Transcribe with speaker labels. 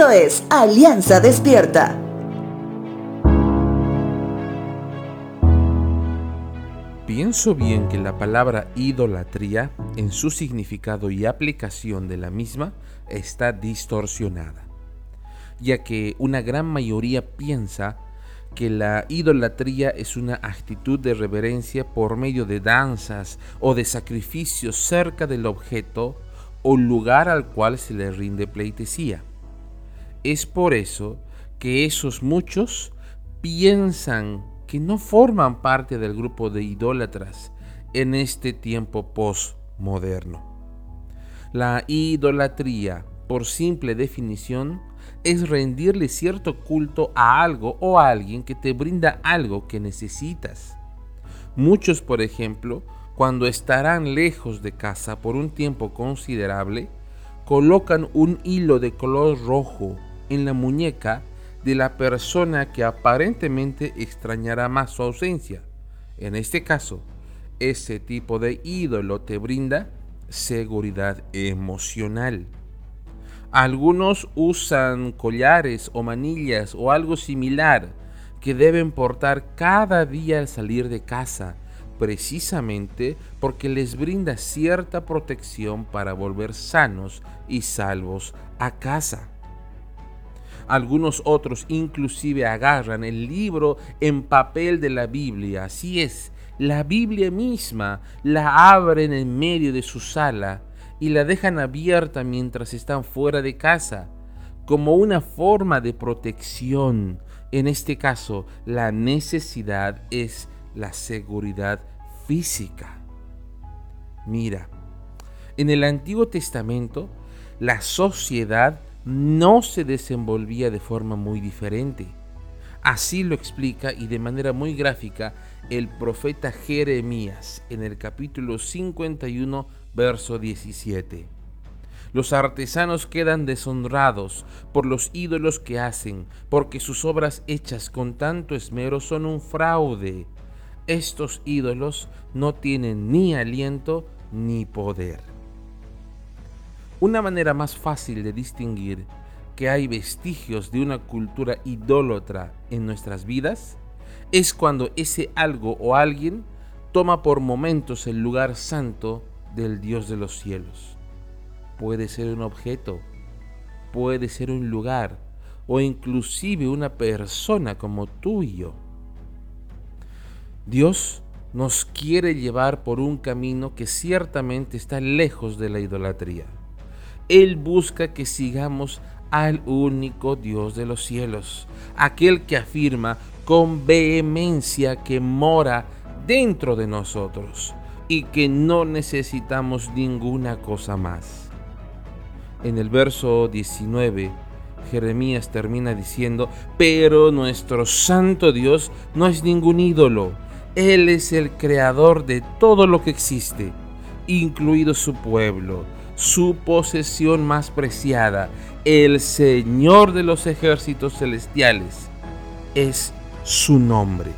Speaker 1: Esto es Alianza Despierta.
Speaker 2: Pienso bien que la palabra idolatría, en su significado y aplicación de la misma, está distorsionada, ya que una gran mayoría piensa que la idolatría es una actitud de reverencia por medio de danzas o de sacrificios cerca del objeto o lugar al cual se le rinde pleitesía. Es por eso que esos muchos piensan que no forman parte del grupo de idólatras en este tiempo postmoderno. La idolatría, por simple definición, es rendirle cierto culto a algo o a alguien que te brinda algo que necesitas. Muchos, por ejemplo, cuando estarán lejos de casa por un tiempo considerable, colocan un hilo de color rojo en la muñeca de la persona que aparentemente extrañará más su ausencia. En este caso, ese tipo de ídolo te brinda seguridad emocional. Algunos usan collares o manillas o algo similar que deben portar cada día al salir de casa, precisamente porque les brinda cierta protección para volver sanos y salvos a casa. Algunos otros inclusive agarran el libro en papel de la Biblia, así es, la Biblia misma la abren en medio de su sala y la dejan abierta mientras están fuera de casa, como una forma de protección. En este caso, la necesidad es la seguridad física. Mira, en el Antiguo Testamento, la sociedad no se desenvolvía de forma muy diferente. Así lo explica y de manera muy gráfica el profeta Jeremías en el capítulo 51, verso 17. Los artesanos quedan deshonrados por los ídolos que hacen, porque sus obras hechas con tanto esmero son un fraude. Estos ídolos no tienen ni aliento ni poder. Una manera más fácil de distinguir que hay vestigios de una cultura idólatra en nuestras vidas es cuando ese algo o alguien toma por momentos el lugar santo del Dios de los cielos. Puede ser un objeto, puede ser un lugar o inclusive una persona como tú y yo. Dios nos quiere llevar por un camino que ciertamente está lejos de la idolatría. Él busca que sigamos al único Dios de los cielos, aquel que afirma con vehemencia que mora dentro de nosotros y que no necesitamos ninguna cosa más. En el verso 19, Jeremías termina diciendo, pero nuestro santo Dios no es ningún ídolo, Él es el creador de todo lo que existe, incluido su pueblo, su posesión más preciada, el Señor de los ejércitos celestiales, es su nombre.